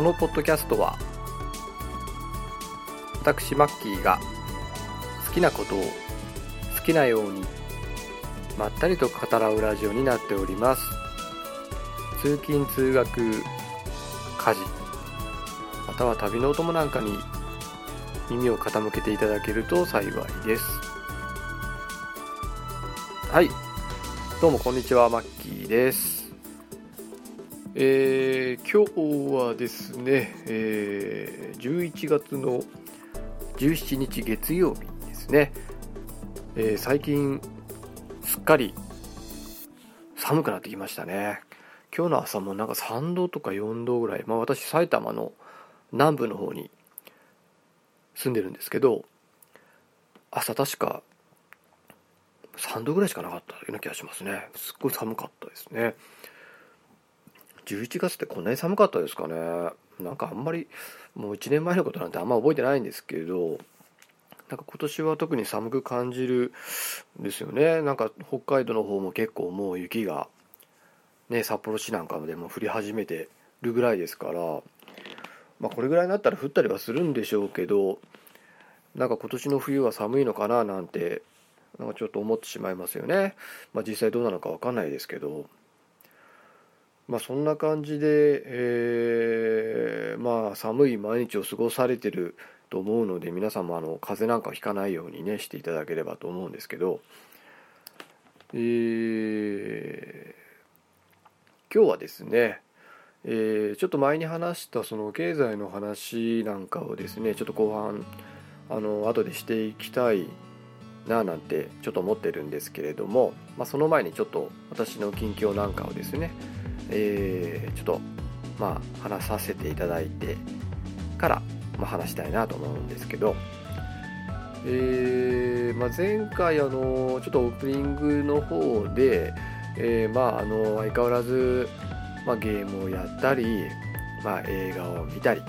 このポッドキャストは私マッキーが好きなことを好きなようにまったりと語らうラジオになっております。通勤通学家事または旅のお供なんかに耳を傾けていただけると幸いです。はい。どうもこんにちはマッキーです。えー、今日はですね、えー、11月の17日月曜日ですね、えー、最近すっかり寒くなってきましたね。今日の朝もなんか3度とか4度ぐらいまあ私埼玉の南部の方に住んでるんですけど朝確か3度ぐらいしかなかったような気がしますね。すっごい寒かったですね。11月ってこんなに寒かったですかね。なんかあんまりもう1年前のことなんてあんま覚えてないんですけどなんか今年は特に寒く感じるんですよね。なんか北海道の方も結構もう雪がね札幌市なんかでも降り始めてるぐらいですからまあこれぐらいになったら降ったりはするんでしょうけどなんか今年の冬は寒いのかななんてなんかちょっと思ってしまいますよね。まあ実際どうなのか分かんないですけど。まあそんな感じで、えー、まあ寒い毎日を過ごされてると思うので皆さんもあの風邪なんかをひかないようにねしていただければと思うんですけど、えー、今日はですね、えー、ちょっと前に話したその経済の話なんかをですねちょっと後半あの後でしていきたいななんてちょっと思ってるんですけれども、まあ、その前にちょっと私の近況なんかをですねえー、ちょっとまあ話させていただいてから、まあ、話したいなと思うんですけど、えーまあ、前回あのちょっとオープニングの方で、えー、まああの相変わらず、まあ、ゲームをやったり、まあ、映画を見たり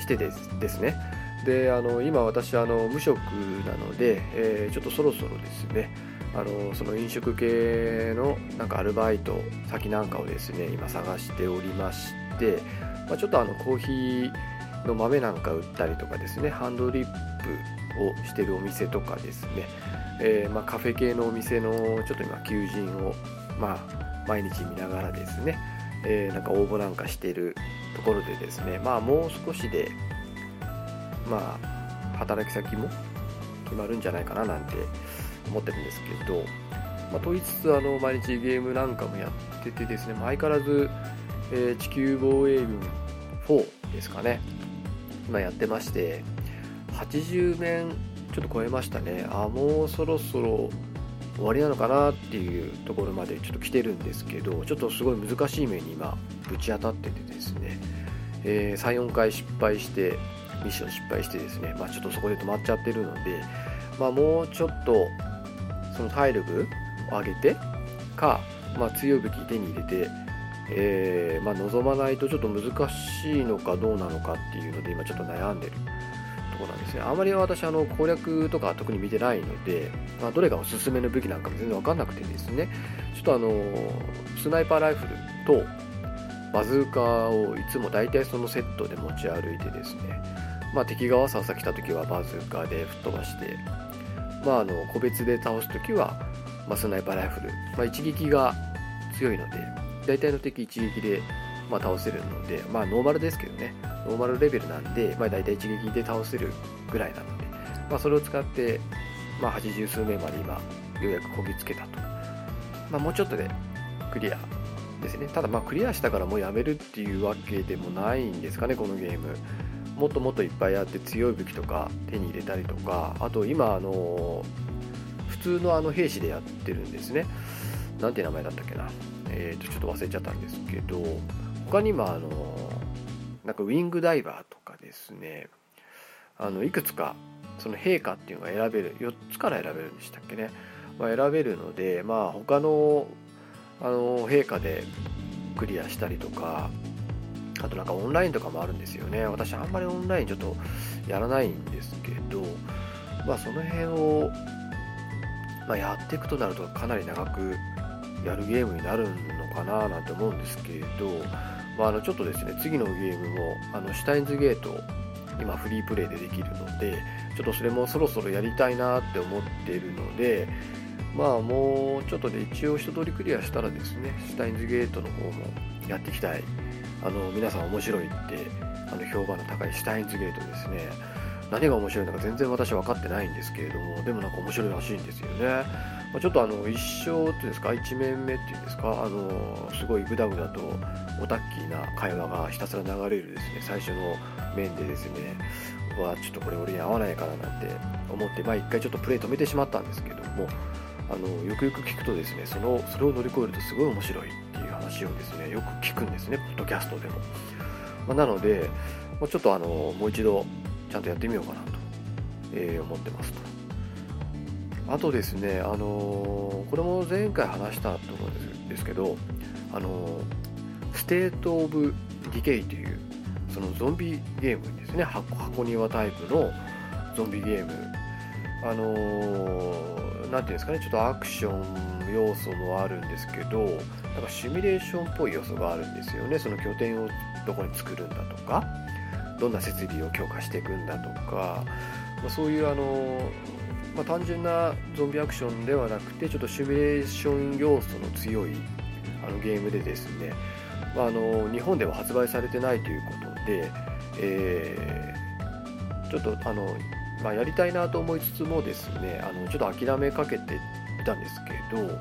してですですね。であの今私あの無職なので、えー、ちょっとそろそろですねあのその飲食系のなんかアルバイト先なんかをですね今探しておりまして、まあ、ちょっとあのコーヒーの豆なんか売ったりとかですねハンドリップをしてるお店とかですね、えー、まあ、カフェ系のお店のちょっと今求人をまあ毎日見ながらですね、えー、なんか応募なんかしてるところでですねまあもう少しでまあ働き先も決まるんじゃないかななんて思ってるんですけど、まあ、と言いつつあの毎日ゲームなんかもやっててですね、相変わらず、えー、地球防衛軍4ですかね。今やってまして80面ちょっと超えましたね。あもうそろそろ終わりなのかなっていうところまでちょっと来てるんですけどちょっとすごい難しい面に今ぶち当たっててですね、えー、34回失敗してミッション失敗してですね。まあちょっとそこで止まっちゃってるのでまあもうちょっとその体力を上げてか、まあ、強い武器手に入れて、えー、まあ、望まないとちょっと難しいのかどうなのかっていうので今ちょっと悩んでるところなんですね。あまり私あの攻略とか特に見てないので、まあ、どれがおすすめの武器なんかも全然分かんなくてですね。ちょっとあのスナイパーライフルとバズーカをいつも大体そのセットで持ち歩いてですね。まあ、敵がわさわさ来た時はバズーカで吹っ飛ばしてまあ、あの個別で倒す時は、まあ、スナイパーライフル、まあ、一撃が強いので大体の敵一撃で、まあ、倒せるのでまあノーマルですけどね。ノーマルレベルなんで、まあ、大体一撃で倒せるぐらいなので、まあ、それを使って、まあ、80数名まで今ようやくこぎつけたと、まあ、もうちょっとでクリアですね。ただまあクリアしたからもうやめるっていうわけでもないんですかねこのゲーム。もっともっといっぱいあって強い武器とか手に入れたりとかあと今あの普通のあの兵士でやってるんですね。なんて名前だったっけな。え、ー、とちょっと忘れちゃったんですけど他にもあのなんかウィングダイバーとかですね。あのいくつかその陛下っていうのが選べる4つから選べるんでしたっけね、まあ、選べるのでまあ他のあの陛下でクリアしたりとかあとなんかオンラインとかもあるんですよね。私あんまりオンラインちょっとやらないんですけどまあその辺を、まあ、やっていくとなるとかなり長くやるゲームになるのかななんて思うんですけどまあ、あのちょっとですね次のゲームもあのシュタインズゲート今フリープレイでできるのでちょっとそれもそろそろやりたいなって思っているのでまあもうちょっとで一応一通りクリアしたらですねシュタインズゲートの方もやっていきたい。あの皆さん面白いってあの評判の高いシュタインズゲートですね。何が面白いのか全然私分かってないんですけれどもでもなんか面白いらしいんですよね、まあ、ちょっとあの一生っていうんですか一面目っていうんですかあのすごいグダグダとオタッキーな会話がひたすら流れるですね最初の面でですねはちょっとこれ俺に合わないかななんて思ってまあ一回ちょっとプレイ止めてしまったんですけどもあのよくよく聞くとですねそのそれを乗り越えるとすごい面白い。っ話をですねよく聞くんですねポッドキャストでも、まあ、なのでもうちょっとあのもう一度ちゃんとやってみようかなと、えー、思ってますと。あとですねあのこれも前回話したと思うんですけどあの State of Decay というそのゾンビゲームですね箱箱庭タイプのゾンビゲーム。あのー、ていうんですかねちょっとアクション要素もあるんですけどなんかシミュレーションっぽい要素があるんですよね。その拠点をどこに作るんだとかどんな設備を強化していくんだとか、まあ、そういうあの、まあ、単純なゾンビアクションではなくてちょっとシミュレーション要素の強いあのゲームでですね、まあ、あの日本では発売されてないということで、えー、ちょっとあのまあ、やりたいなと思いつつもですねあのちょっと諦めかけていたんですけど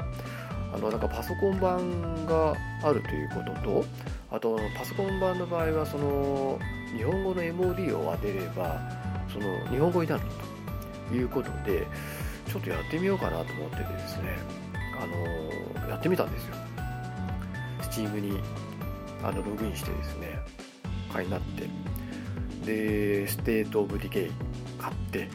あのなんかパソコン版があるということとあとパソコン版の場合はその日本語の MOD を当てればその日本語になるということでちょっとやってみようかなと思っててですねあのやってみたんですよ。Steam にあのログインしてですね会になって。で State of Decay買って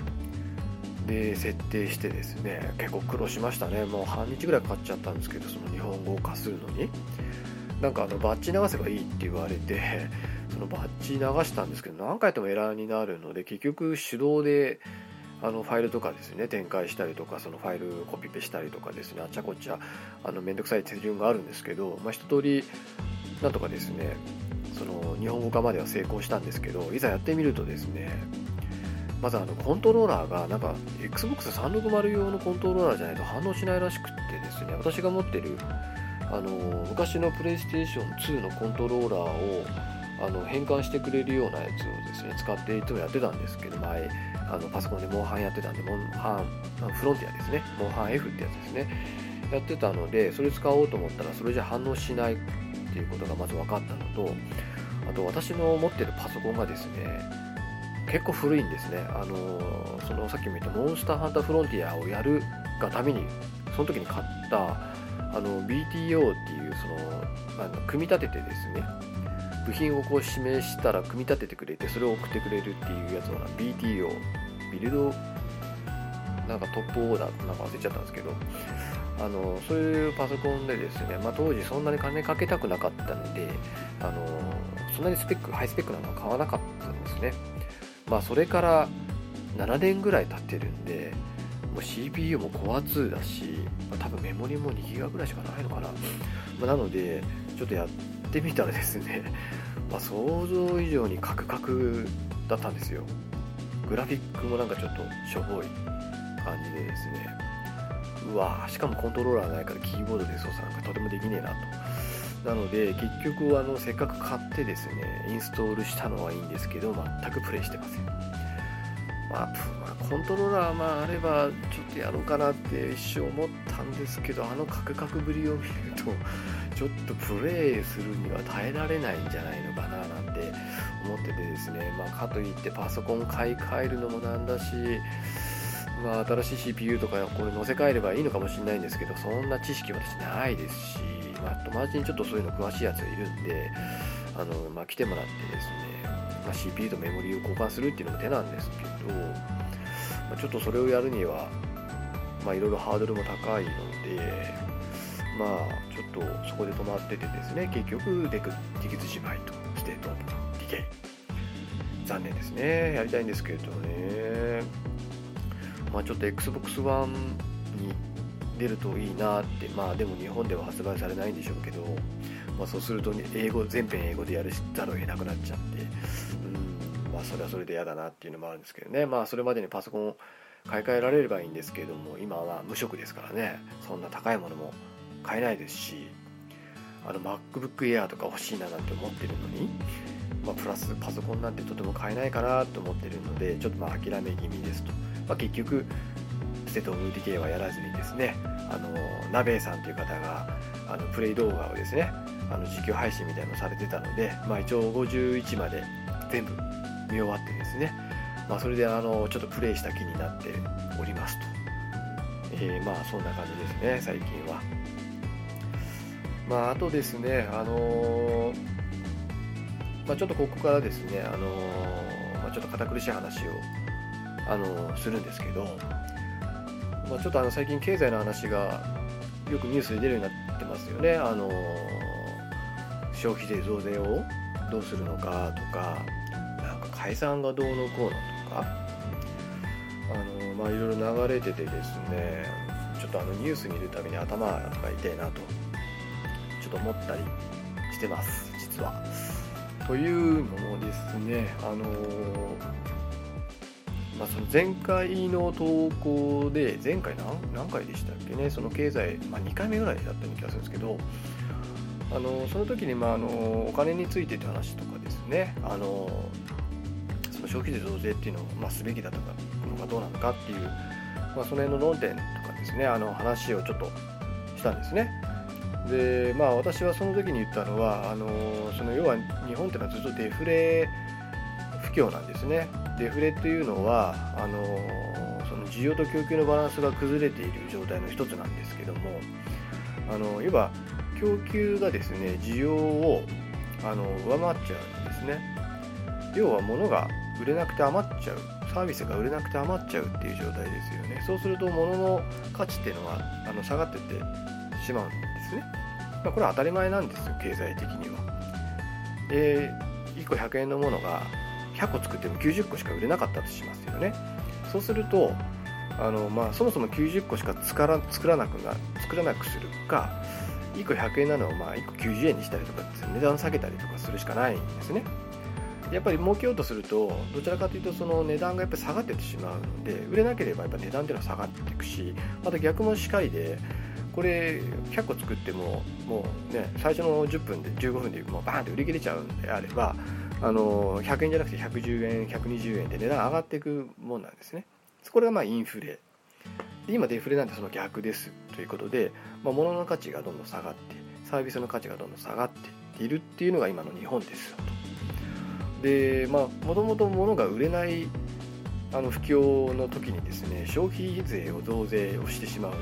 で設定してですね結構苦労しましたね。もう半日ぐらいかかっちゃったんですけどその日本語化するのに。なんかあのバッチ流せばいいって言われて そのバッチ流したんですけど何回やってもエラーになるので結局手動であのファイルとかですね展開したりとかそのファイルコピペしたりとかですねあちゃこちゃあのめんどくさい手順があるんですけど、まあ、一通りなんとかですねその日本語化までは成功したんですけどいざやってみるとですねまずあのコントローラーがなんか Xbox360 用のコントローラーじゃないと反応しないらしくってですね。私が持ってるあの昔のプレイステーション2のコントローラーをあの変換してくれるようなやつをですね使っていつもやってたんですけど前あのパソコンでモンハンやってたんでモンハンフロンティアですね。モンハン F ってやつですね。やってたのでそれ使おうと思ったらそれじゃ反応しないっていうことがまず分かったのとあと私の持ってるパソコンがですね結構古いんですね。あのそのさっきも言ったモンスターハンターフロンティアをやるがために、その時に買ったあの BTO っていうそのあの組み立ててですね、部品をこう指名したら組み立ててくれて、それを送ってくれるっていうやつの BTO、ビルドなんかトップオーダーなんか忘れちゃったんですけど、あのそういうパソコンでですね、まあ、当時そんなに金かけたくなかったので、あのそんなにスペック、ハイスペックなのは買わなかったんですね。まあそれから7年ぐらい経ってるんでもう CPU もコア2だし、まあ、多分メモリも2ギガぐらいしかないのかな、まあ、なのでちょっとやってみたらですね、まあ、想像以上にカクカクだったんですよ。グラフィックもなんかちょっとしょぼい感じでですね。うわしかもコントローラーないからキーボードで操作なんかとてもできねえなと。なので結局あのせっかく買ってですねインストールしたのはいいんですけど全くプレイしてません、まあ、コントローラーまああればちょっとやろうかなって一瞬思ったんですけどあのカクカクぶりを見るとちょっとプレイするには耐えられないんじゃないのかななんて思っててですね、まあ、かといってパソコン買い替えるのもなんだしまあ、新しい CPU とかこれ乗せ替えればいいのかもしれないんですけどそんな知識は私ないですし。まあ、友達にちょっとそういうの詳しいやつがいるんで、あの、まあ、来てもらってですね、まあ、CPU とメモリーを交換するっていうのも手なんですけど、まあ、ちょっとそれをやるには、まあ、いろいろハードルも高いので、まあ、ちょっとそこで止まっててですね、結局、デク、ティキズシバイとステート、ディケ。残念ですね。やりたいんですけどね。まあ、ちょっと Xbox One に出るといいなってまあでも日本では発売されないんでしょうけどまあ、そうすると、ね、英語全編英語でやるざるを得なくなっちゃってうんまあそれはそれで嫌だなっていうのもあるんですけどね。まあそれまでにパソコンを買い替えられればいいんですけれども今は無職ですからね。そんな高いものも買えないですしあの MacBook Air とか欲しいななんて思ってるのに、まあ、プラスパソコンなんてとても買えないかなと思ってるのでちょっとまあ諦め気味ですと、まあ、結局ステトムーディケイはやらずにですねあのナベイさんという方があのプレイ動画をですねあの実況配信みたいなのされてたので、まあ、一応51まで全部見終わってですね、まあ、それであのちょっとプレイした気になっておりますと、えー、まあそんな感じですね最近は。まああとですねあのー、まあ、ちょっとここからですねあのー、まあ、ちょっと堅苦しい話をあのするんですけど、まあ、ちょっとあの最近経済の話がよくニュースで出るようになってますよねあの消費税増税をどうするのかとかなんか解散がどうのこうのとかあのまあいろいろ流れててですねちょっとあのニュース見るたびに頭が痛いなとちょっと思ったりしてます実は。というのもですねあのまあ、その前回の投稿で前回何何回でしたっけねその経済、まあ、2回目ぐらいだったような気がするんですけどあのその時に、まあ、あのお金についてって話とかですねあのその消費税増税っていうのを、まあ、すべきだとかのかどうなのかっていう、まあ、その辺の論点とかですねあの話をちょっとしたんですね。でまあ私はその時に言ったのはあのその要は日本っていうのはずっとデフレ不況なんですね。デフレっていうのはあのその需要と供給のバランスが崩れている状態の一つなんですけどもあのいわば供給がですね需要をあの上回っちゃうんですね。要は物が売れなくて余っちゃう。サービスが売れなくて余っちゃうっていう状態ですよね。そうすると物の価値っていうのはあの下がってってしまうんですね、まあ、これは当たり前なんですよ経済的には。で1個100円のものが100個作っても90個しか売れなかったとしますよね。そうするとあの、まあ、そもそも90個しか作ら作らなくな作らなくするか1個100円なのをまあ1個90円にしたりとか値段下げたりとかするしかないんですね。やっぱり儲けようとするとどちらかというとその値段がやっぱ下がっててしまうので売れなければやっぱ値段っていうのは下がっていくしまた逆もしかりでこれ100個作ってももうね最初の10分で15分でもうバーンって売り切れちゃうんであればあの100円じゃなくて110円120円で値段上がっていくもんなんですね。これがまあインフレ。で今デフレなんてその逆ですということで、まあ、物の価値がどんどん下がってサービスの価値がどんどん下がっているっていうのが今の日本ですよと。でまあもともと物が売れないあの不況の時にですね消費税を増税をしてしまうと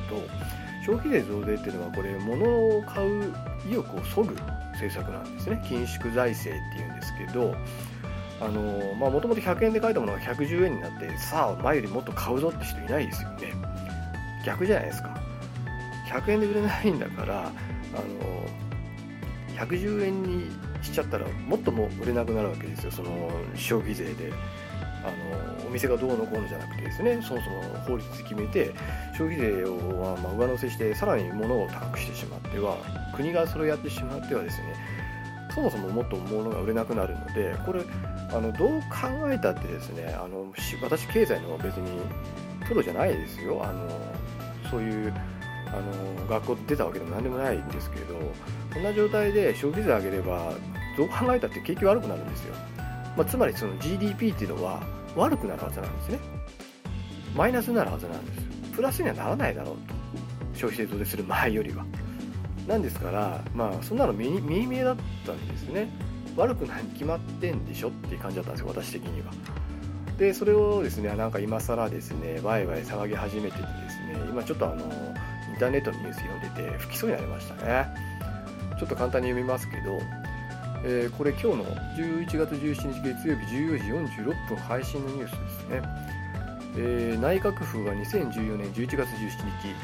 消費税増税っていうのはこれ物を買う意欲をそぐ政策なんですね。緊縮財政っていうんですけどもともと100円で買えたものが110円になってさあ前よりもっと買うぞって人いないですよね。逆じゃないですか。100円で売れないんだからあの110円にしちゃったらもっとも売れなくなるわけですよ。その消費税で。あの店がどうのこうのじゃなくてですねそもそも法律で決めて消費税をま上乗せしてさらに物を高くしてしまっては国がそれをやってしまってはですねそもそももっと物が売れなくなるのでこれあのどう考えたってですねあの私経済の別にプロじゃないですよ。あのそういうあの学校出たわけでも何でもないんですけどこんな状態で消費税上げればどう考えたって景気悪くなるんですよ、まあ、つまりその GDP っていうのは悪くなるはずなんですね。マイナスになるはずなんです。プラスにはならないだろうと。消費税増税する前よりは。なんですからまあそんなの見見えだったんですね。悪くないに決まってんでしょっていう感じだったんですよ私的には。でそれをですねなんか今更ですねワイワイ騒ぎ始めててですね今ちょっとあのインターネットのニュース読んでて吹きそうになりましたね。ちょっと簡単に読みますけど、えー、これ今日の11月17日月曜日14時46分配信のニュースですね。えー、内閣府は2014年11月17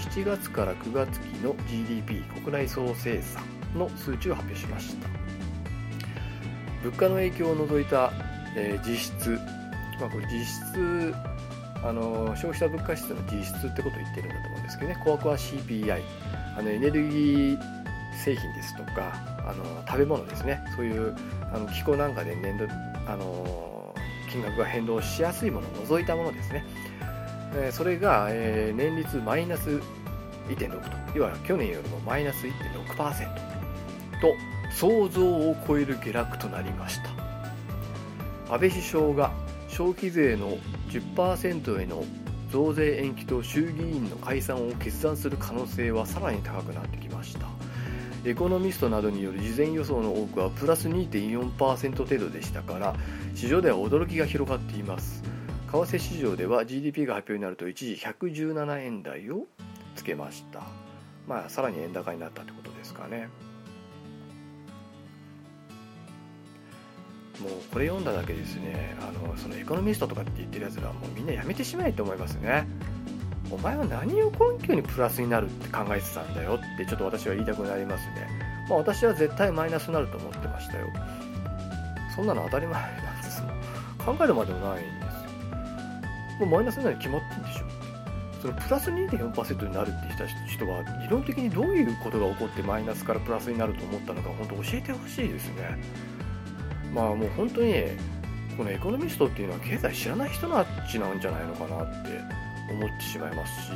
日7月から9月期の GDP 国内総生産の数値を発表しました。物価の影響を除いた、えー、実質まあこれ実質あの消費者物価指数の実質ってことを言ってるんだと思うんですけどね。コアコア CPI あのエネルギー製品ですとかあの食べ物ですね。そういうあの気候なんかで年度、あの金額が変動しやすいものを除いたものですね、えそれが、え年率マイナス1.6と。要は去年よりもマイナス1.6%と想像を超える下落となりました。安倍首相が消費税の10%への増税延期と衆議院の解散を決断する可能性はさらに高くなってきましたエコノミストなどによる事前予想の多くはプラス2.4%程度でしたから市場では驚きが広がっています。為替市場では GDP が発表になると一時117円台をつけました。まあさらに円高になったってことですかね。もうこれ読んだだけですね。あのそのエコノミストとかって言ってるやつらはもうみんなやめてしまえと思いますね。お前は何を根拠にプラスになるって考えてたんだよってちょっと私は言いたくなりますね、まあ、私は絶対マイナスになると思ってましたよ。そんなの当たり前なんですもん考えるまでもないんですよ。もうマイナスになるに決まってんでしょ。そのプラス2.4%になるって言った人は理論的にどういうことが起こってマイナスからプラスになると思ったのか本当教えてほしいですね。まあもう本当にこのエコノミストっていうのは経済知らない人たちなんじゃないのかなって思ってしまいますし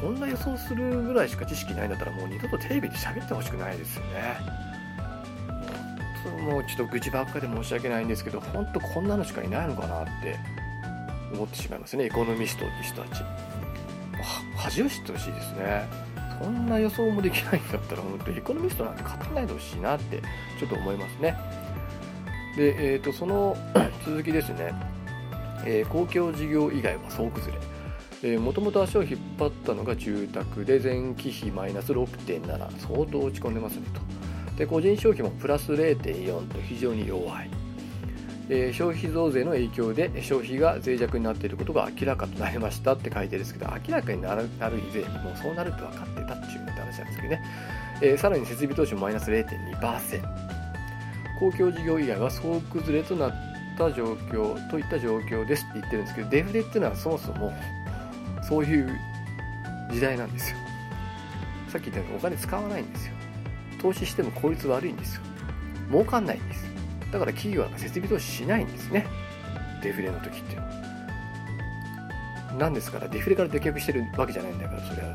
こんな予想するぐらいしか知識ないんだったらもう二度とテレビで喋ってほしくないですよね。もうちょっと愚痴ばっかで申し訳ないんですけど本当こんなのしかいないのかなって思ってしまいますねエコノミストって人たち。恥を知ってほしいですね。そんな予想もできないんだったら本当エコノミストなんて語らないでほしいなってちょっと思いますね。で、えーと、その 続きですね、えー、公共事業以外は総崩れ。もともと足を引っ張ったのが住宅で前期比マイナス6.7相当落ち込んでますねと。で個人消費もプラス0.4と非常に弱い、えー、消費増税の影響で消費が脆弱になっていることが明らかとなりましたって書いてるんですけど明らかになるなる以前にもうそうなると分かってたっていう話なんですけどね、えー、さらに設備投資もマイナス0.2%公共事業以外は総崩れとなった状況といった状況ですって言ってるんですけどデフレっていうのはそもそもそういう時代なんですよ。さっき言ったようにお金使わないんですよ。投資しても効率悪いんですよ。儲かんないんですだから企業は設備投資しないんですね。デフレの時っていうのは。なんですからデフレから出客してるわけじゃないんだからそれは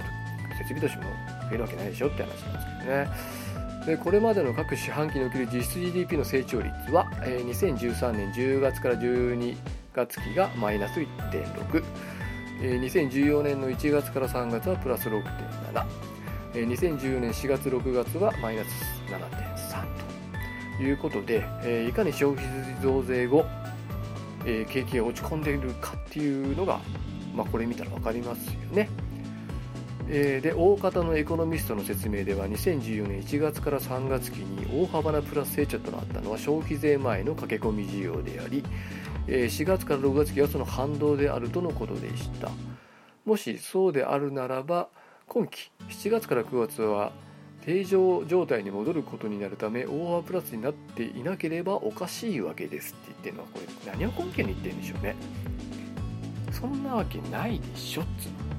設備投資も増えるわけないでしょって話なんですけどね。でこれまでの各四半期における実質 GDP の成長率は、えー、2013年10月から12月期がマイナス1.6、2014年の1月から3月はプラス6.7え2014年4月6月はマイナス7.3ということで、え、いかに消費増税後、え、景気が落ち込んでいるかっていうのが、まあ、これ見たら分かりますよね。えで大方のエコノミストの説明では2014年1月から3月期に大幅なプラス成長となったのは消費税前の駆け込み需要であり、4月から6月期はその反動であるとのことでした。もしそうであるならば今期7月から9月は定常状態に戻ることになるため大幅プラスになっていなければおかしいわけです。って言ってるのはこれ何を根拠に言ってるんでしょうね。そんなわけないでしょっつうの。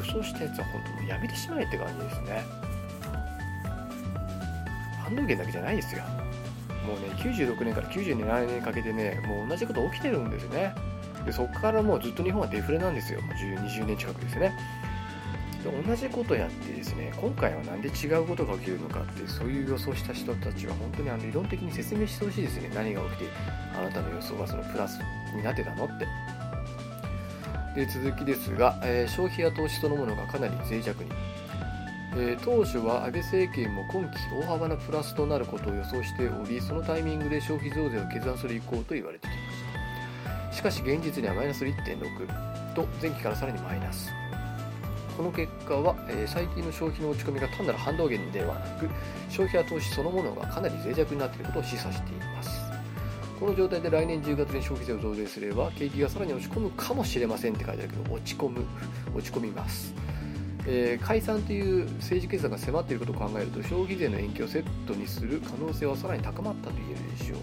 予想したやつは本当もうやめてしまえって感じですね。反動源だけじゃないですよ。もうね96年から97年にかけてねもう同じこと起きてるんですよね。でそこからもうずっと日本はデフレなんですよ。もう20年近くですね。で同じことやってですね今回は何で違うことが起きるのかってそういう予想した人たちは本当にあの理論的に説明してほしいですね。何が起きてあなたの予想はそのプラスになってたのって。で続きですが、えー、消費や投資そのものがかなり脆弱に、え、当初は安倍政権も今期大幅なプラスとなることを予想しておりそのタイミングで消費増税を決断する意向と言われてきました。しかし現実にはマイナス1.6と前期からさらにマイナス。この結果は、えー、最近の消費の落ち込みが単なる反動源ではなく消費や投資そのものがかなり脆弱になっていることを示唆しています。この状態で来年10月に消費税を増税すれば景気がさらに落ち込むかもしれませんって書いてあるけど落ち込む。落ち込みます、えー、解散という政治決断が迫っていることを考えると消費税の延期をセットにする可能性はさらに高まったと言えるでしょう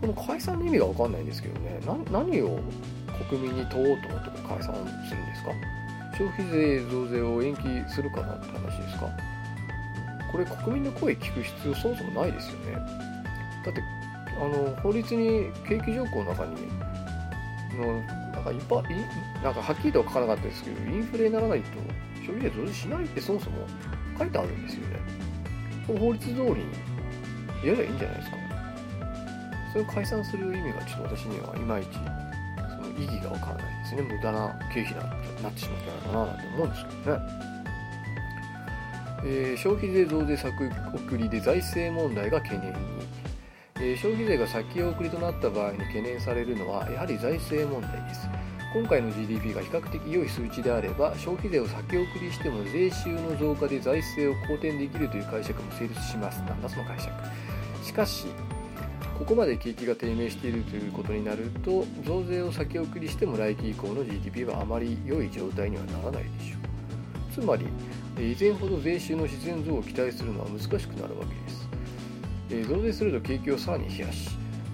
この解散の意味が分かんないんですけどね。何を国民に問おうと思って解散するんですか？消費税増税を延期するかなって話ですか？これ国民の声聞く必要そもそもないですよね。だってあの法律に景気条項の中にのなんかいっぱいなんかはっきりとは書かなかったですけどインフレにならないと消費税増税しないってそもそも書いてあるんですよね。この法律通りにやればいいんじゃないですか。それを解散する意味がちょっと私にはいまいちその意義がわからないですね。無駄な経費になってしまったのかななんて思うんですけどね。えー、消費税増税先送りで財政問題が懸念に、え、消費税が先送りとなった場合に懸念されるのはやはり財政問題です。今回の GDP が比較的良い数値であれば消費税を先送りしても税収の増加で財政を好転できるという解釈も成立します。なんだその解釈。しかしここまで景気が低迷しているということになると増税を先送りしても来期以降の GDP はあまり良い状態にはならないでしょう。つまり以前ほど税収の自然増を期待するのは難しくなるわけです。増税すると景気をさらに冷やし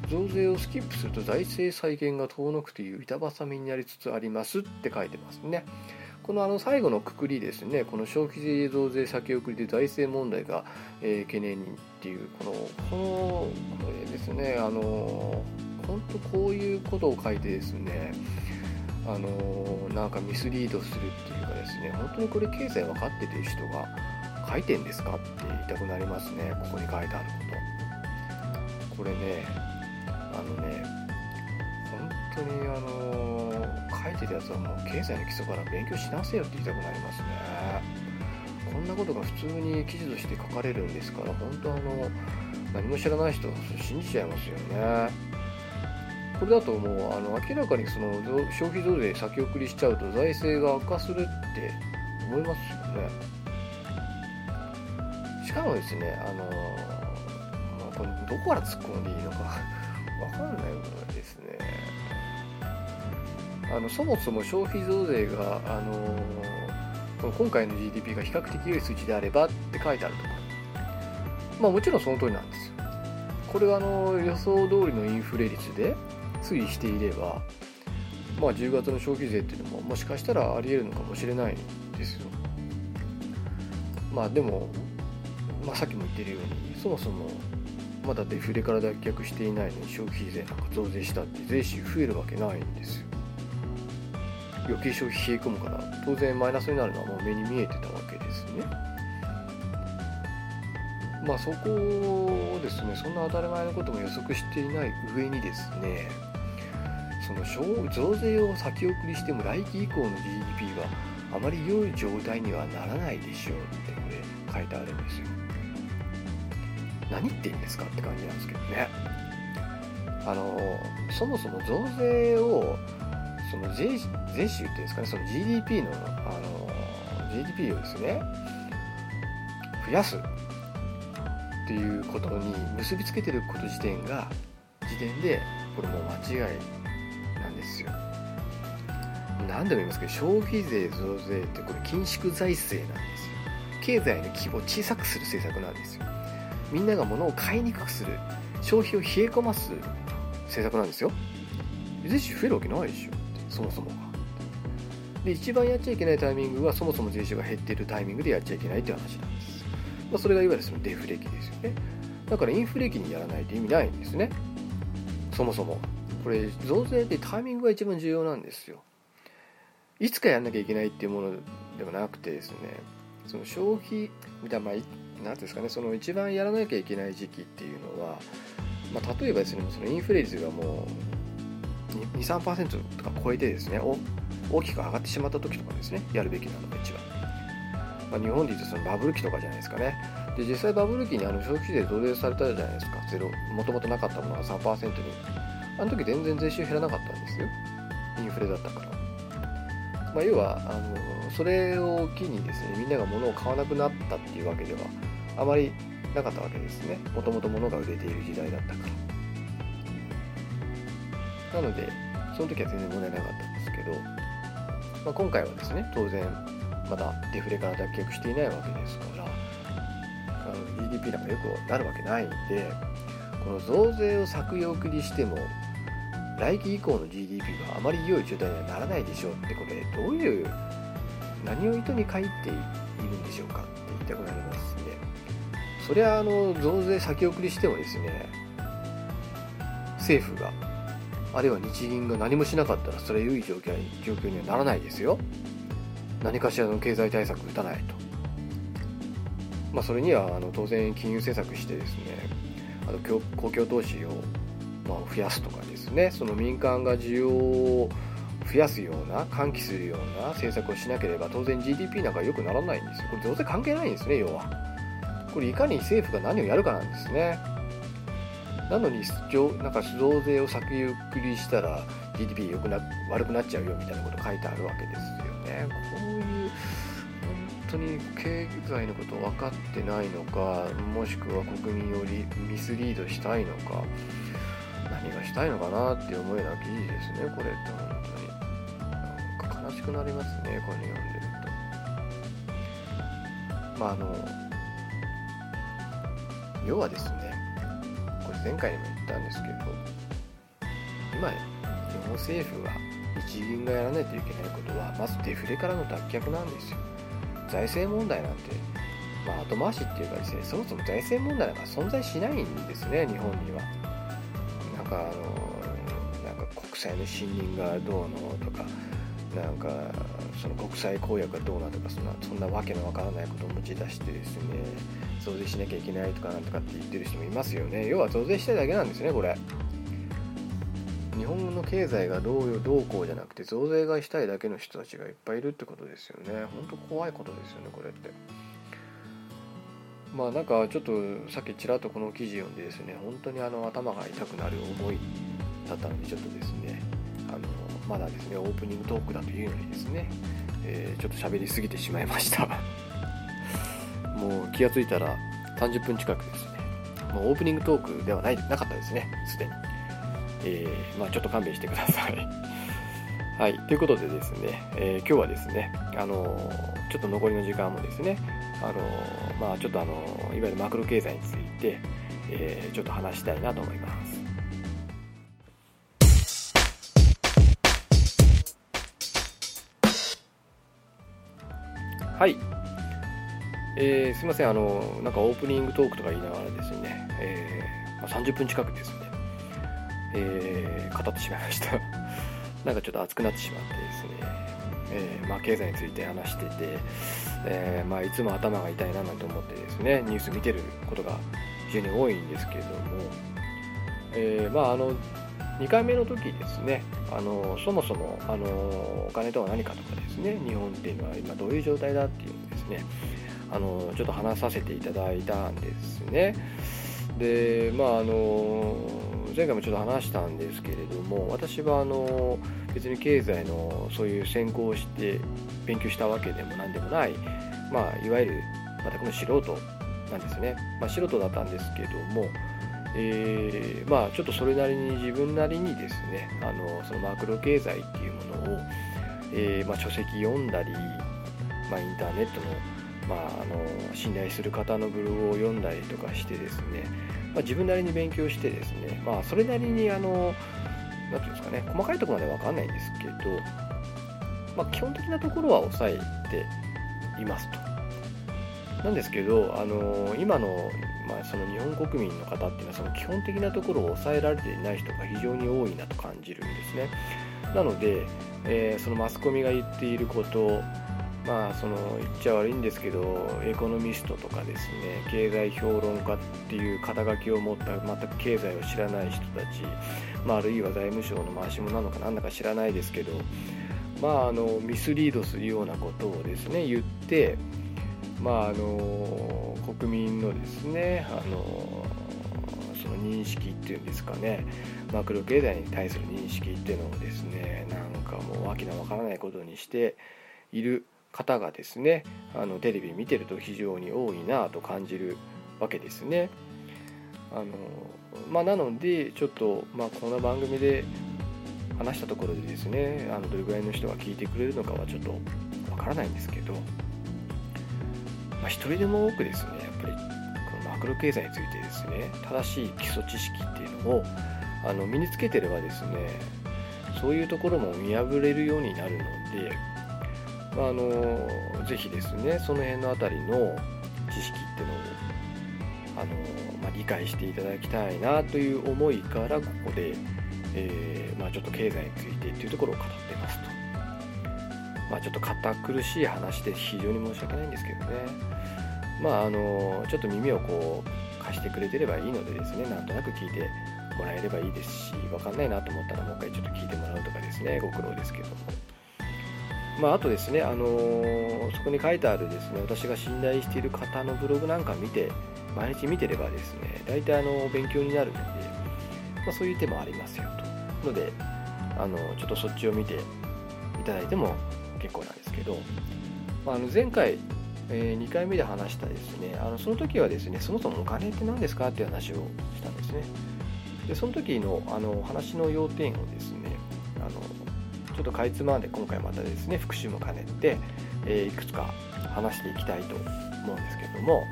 増税をスキップすると財政再建が遠のくという板挟みになりつつありますって書いてますね。このあの最後のくくりですね、この消費税増税先送りで財政問題が、えー、懸念にっていう、この、この、これですね、あの、本当こういうことを書いてですね、あのなんかミスリードするっていうかですね本当にこれ経済分かっててる人が書いてんですか？って言いたくなりますね。ここに書いてあること。これねあのね本当にあの書いてるやつはもう経済の基礎から勉強しなせよって言いたくなりますね。こんなことが普通に記事として書かれるんですから本当あの何も知らない人は信じちゃいますよね。これだともうあの明らかにその消費増税先送りしちゃうと財政が悪化するって思いますよね。かもですね、あのまあ、これどこから突っ込んでいいのかわかんないことですね。あのそもそも消費増税が、あの今回の GDP が比較的良い数値であればって書いてあるとか、まあもちろんその通りなんですよ。これはあの予想通りのインフレ率で推移していれば、まあ、10月の消費税っていうのももしかしたらありえるのかもしれないですよ。まあでも、まあ、さっきも言ってるようにそもそもまだデフレから脱却していないのに消費税なんか増税したって税収増えるわけないんですよ。余計消費冷え込むから当然マイナスになるのはもう目に見えてたわけですね。まあそこをですねそんな当たり前のことも予測していない上にですねその増税を先送りしても来期以降の GDP はあまり良い状態にはならないでしょうってこれ書いてあるんですよ。何言っていいんですかって感じなんですけどね。あのそもそも増税をその税税収っていうんですかね。その GDP のあの GDP をですね増やすっていうことに結びつけてること時点が時点でこれもう間違いなんですよ。何度も言いますけど消費税増税ってこれ緊縮財政なんですよ。経済の規模を小さくする政策なんですよ。みんなが物を買いにくくする消費を冷え込ます政策なんですよ。税収増えるわけないでしょ。そもそもが。で一番やっちゃいけないタイミングはそもそも税収が減っているタイミングでやっちゃいけないって話なんです、まあ、それがいわゆるそのデフレ期ですよね。だからインフレ期にやらないと意味ないんですね。そもそも。これ増税ってタイミングが一番重要なんですよ。いつかやんなきゃいけないっていうものではなくてですねその消費みたいな、まあ、なんですかねその一番やらなきゃいけない時期っていうのは、まあ、例えばですねそのインフレ率がもう23%とか超えてですね大きく上がってしまった時とかですねやるべきなのが一番、まあ、日本でいうとそのバブル期とかじゃないですかね。で実際バブル期にあの消費税増税されたじゃないですか。ゼロもともとなかったものが3%に。あの時全然税収減らなかったんですよ。インフレだったから。まあ、要はあのそれを機にですねみんなが物を買わなくなったっていうわけではあまりなかったわけですね。もともと物が売れている時代だったから。なのでその時は全然問題なかったんですけど、まあ、今回はですね当然まだデフレから脱却していないわけですからあの GDP なんかよくなるわけないんでこの増税を先送りしても来期以降の GDP があまり良い状態にはならないでしょうってこれどういう何を意図に書いているんでしょうかって言いたくなります。そりゃあの増税先送りしてもですね政府があるいは日銀が何もしなかったらそれは良い状況状況にはならないですよ。何かしらの経済対策打たないと。まあそれにはあの当然金融政策してですねあの公共投資をまあ増やすとかですねその民間が需要を増やすような喚起するような政策をしなければ当然 GDP なんか良くならないんですよ。これ増税関係ないんですね要は。これいかに政府が何をやるかなんですね。なのになんか増税を先送りしたら GDP 良くな悪くなっちゃうよみたいなこと書いてあるわけですよね。こういう本当に経済のこと分かってないのかもしくは国民をミスリードしたいのか何がしたいのかなって思うような記事ですねこれって本当に。なんか悲しくなりますねこれ読んでると。まああの要はですねこれ前回にも言ったんですけど今日本政府が日銀がやらないといけないことはまずデフレからの脱却なんですよ。財政問題なんて、まあ、後回しっていうかですねそもそも財政問題なんか存在しないんですね日本には。なんかあのなんか国債の信任がどうのとかなんかその国際公約がどうなとかそんなそんなわけのわからないことを持ち出してですね増税しなきゃいけないとかなんとかって言ってる人もいますよね。要は増税したいだけなんですねこれ。日本の経済がどうよどうこうじゃなくて増税がしたいだけの人たちがいっぱいいるってことですよね。本当怖いことですよねこれって。まあなんかちょっとさっきちらっとこの記事読んでですね本当にあの頭が痛くなる思いだったのでちょっとですねまだですねオープニングトークだというのにですね、えー、ちょっと喋りすぎてしまいました。もう気がついたら30分近くですね。もうオープニングトークではないなかったですね。すでに。えー、まあ、ちょっと勘弁してください。はい、ということでですね、えー、今日はですね、あのー、ちょっと残りの時間もですね、あのまあ、ちょっとあのいわゆるマクロ経済について、えちょっと話したいなと思います。はい。えー、すみません、あの、なんかオープニングトークとか言いながらですね、えーま、30分近くですね、えー、語ってしまいました。なんかちょっと熱くなってしまってですね、えー、まあ、経済について話してて、え、まあ、いつも頭が痛いななんて思ってですねニュース見てることが非常に多いんですけれども、えまあ、あの2回目の時ですねあのそもそもあのお金とは何かとかですね日本っていうのは今どういう状態だっていうのですねあのちょっと話させていただいたんですね。でまああの前回もちょっと話したんですけれども私はあの別に経済のそういう専攻をして勉強したわけでも何でもない、まあ、いわゆる全くの素人なんですね、まあ、素人だったんですけども、えー、まあちょっとそれなりに自分なりにですねあのそのマクロ経済っていうものを、えー、まあ、書籍読んだり、まあ、インターネットのまあ、あの信頼する方のブログを読んだりとかしてですね、まあ、自分なりに勉強してですね、まあ、それなりにあの何ていうんですかね細かいところまでは分かんないんですけど、まあ、基本的なところは押さえていますと。なんですけど、あの今の,、まあその日本国民の方っていうのはその基本的なところを抑えられていない人が非常に多いなと感じるんですね。なので、えー、そのマスコミが言っていることまあその言っちゃ悪いんですけどエコノミストとかですね経済評論家っていう肩書きを持った全く経済を知らない人たち、まあ、あるいは財務省の回し者なのか何だか知らないですけどまああのミスリードするようなことをですね言ってまああの国民のですねあのその認識っていうんですかねマクロ経済に対する認識っていうのをですねなんかもう訳のわからないことにしている方がですねあのテレビ見てると非常に多いなと感じるわけですね。あのまあ、なのでちょっと、まあ、この番組で話したところでですねあのどれぐらいの人が聞いてくれるのかはちょっとわからないんですけど、まあ、人でも多くですねやっぱりこのマクロ経済についてですね正しい基礎知識っていうのをあの身につけてればですねそういうところも見破れるようになるのでまあ、あのぜひですねその辺の辺りの知識っていうのをあの、まあ、理解していただきたいなという思いからここで、えー、まあ、ちょっと経済についてっていうところを語ってますと。まあ、ちょっと堅苦しい話で非常に申し訳ないんですけどね。まああのちょっと耳をこう貸してくれてればいいのでですねなんとなく聞いてもらえればいいですし分かんないなと思ったらもう一回ちょっと聞いてもらうとかですねご苦労ですけども。まあ、あとですね、あの、そこに書いてあるですね私が信頼している方のブログなんか見て毎日見てればですね大体あの勉強になるので、まあ、そういう手もありますよとのであのちょっとそっちを見ていただいても結構なんですけど、まあ、あの前回、えー、2回目で話したですねあのその時はですねそもそもお金って何ですか？っていう話をしたんですね。でその時のあの話の要点をですねあのちょっとかいつまんで今回またですね復習も兼ねて、えー、いくつか話していきたいと思うんですけども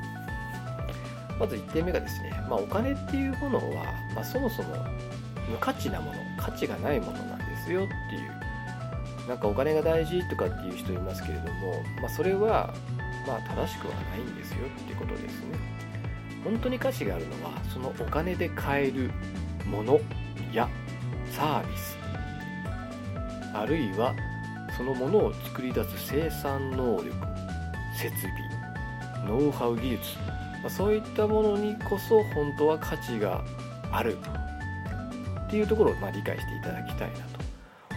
まず1点目がですね、まあ、お金っていうものは、まあ、そもそも無価値なもの価値がないものなんですよっていう。なんかお金が大事とかっていう人いますけれども、まあ、それはまあ正しくはないんですよってことですね。本当に価値があるのはそのお金で買えるものやサービス。あるいはそのものを作り出す生産能力設備ノウハウ技術。まそういったものにこそ本当は価値がある。っていうところをま理解していただきたいなと。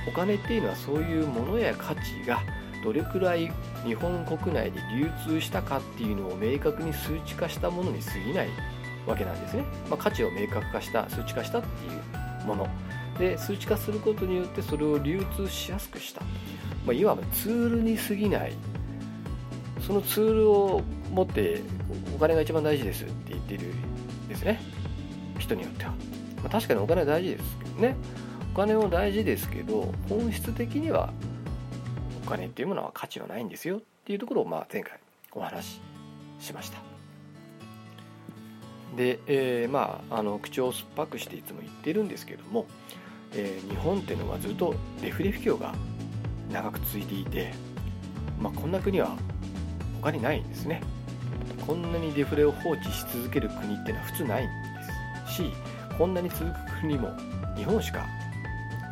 お金っていうのはそういうものや価値がどれくらい日本国内で流通したかっていうのを明確に数値化したものに過ぎないわけなんですね、まあ、価値を明確化した数値化したっていうもの。で数値化することによってそれを流通しやすくした、まあ、いわばツールに過ぎない。そのツールを持ってお金が一番大事ですって言っているですね。人によっては、まあ、確かにお金は大事ですけどね。お金も大事ですけど本質的には金っていうものは価値はないんですよっていうところをまあ前回お話ししました。で、えー、まああの口を酸っぱくしていつも言ってるんですけども、えー、日本っていうのはずっとデフレ不況が長く続いていて、まあ、こんな国は他にないんですね。こんなにデフレを放置し続ける国ってのは普通ないんですしこんなに続く国も日本しか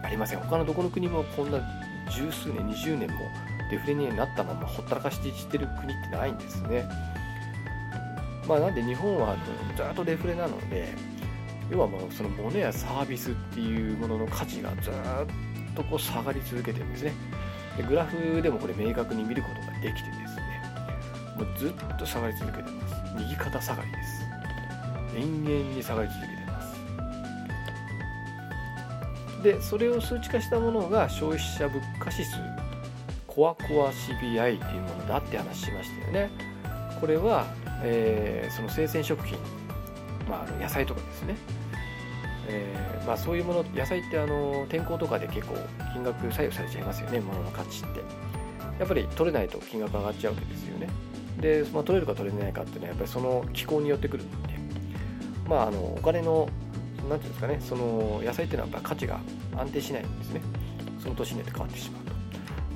ありません。他のどこの国もこんな十数年20年もデフレになったままほったらかしてしてる国ってないんですね。まあなんで日本はずっとデフレなので要はもうその物やサービスっていうものの価値がずっとこう下がり続けてるんですね。でグラフでもこれ明確に見ることができてですねもうずっと下がり続けてます。右肩下がりです。延々に下がり続けてでそれを数値化したものが消費者物価指数コアコア CPI っていうものだって話しましたよね。これは、えー、その生鮮食品、まあ、野菜とかですね。えー、まあ、そういうもの野菜ってあの天候とかで結構金額左右されちゃいますよね。物の価値って。やっぱり取れないと金額上がっちゃうわけですよね。で、まあ、取れるか取れないかっていうのはやっぱりその気候によってくるのでまああのお金の何ていうんですかねその野菜っていうのはやっぱ価値が安定しないんですね。その年によって変わってしまうと。